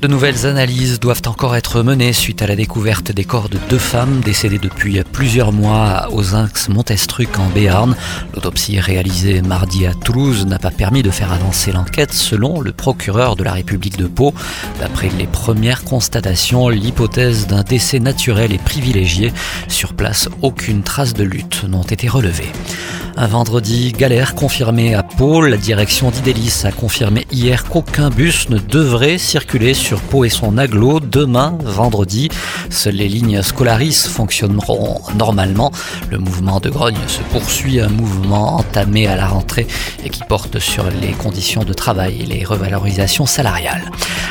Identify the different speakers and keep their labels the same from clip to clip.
Speaker 1: De nouvelles analyses doivent encore être menées suite à la découverte des corps de deux femmes décédées depuis plusieurs mois aux Inx Montestruc en Béarn. L'autopsie réalisée mardi à Toulouse n'a pas permis de faire avancer l'enquête selon le procureur de la République de Pau. D'après les premières constatations, l'hypothèse d'un décès naturel est privilégiée. Sur place, aucune trace de lutte n'ont été relevées. Un vendredi galère confirmé à Pau. La direction d'Idélis a confirmé hier qu'aucun bus ne devrait circuler sur Pau et son aglo demain, vendredi. Seules les lignes Scolaris fonctionneront normalement. Le mouvement de grogne se poursuit, un mouvement entamé à la rentrée et qui porte sur les conditions de travail et les revalorisations salariales.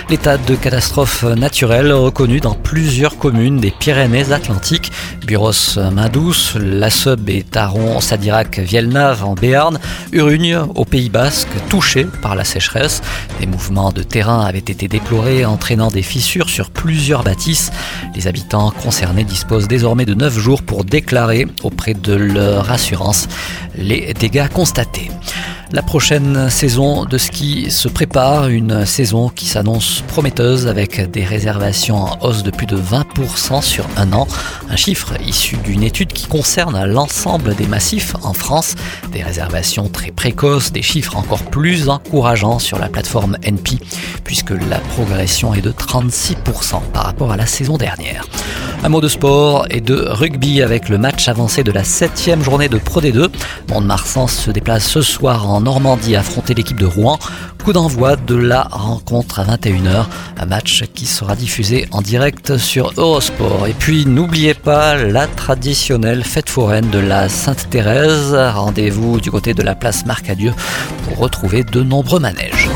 Speaker 1: L'état de catastrophe naturelle reconnu dans plusieurs communes des Pyrénées-Atlantiques. Buros, Main-Douce, La Sub et Taron, Sadirac, En Béarn, Urugne au Pays Basque, touché par la sécheresse. Des mouvements de terrain avaient été déplorés, entraînant des fissures sur plusieurs bâtisses. Les habitants concernés disposent désormais de 9 jours pour déclarer auprès de leur assurance les dégâts constatés. La prochaine saison de ski se prépare, une saison qui s'annonce prometteuse avec des réservations en hausse de plus de 20% sur un an, un chiffre issu d'une étude qui concerne l'ensemble des massifs en France, des réservations très précoces, des chiffres encore plus encourageants sur la plateforme NP, puisque la progression est de 36% par rapport à la saison dernière. Un mot de sport et de rugby avec le match avancé de la septième journée de Pro D2. Mont-de-Marsan se déplace ce soir en Normandie affronter l'équipe de Rouen. Coup d'envoi de la rencontre à 21h, un match qui sera diffusé en direct sur Eurosport. Et puis n'oubliez pas la traditionnelle fête foraine de la Sainte-Thérèse. Rendez-vous du côté de la place Marcadieu pour retrouver de nombreux manèges.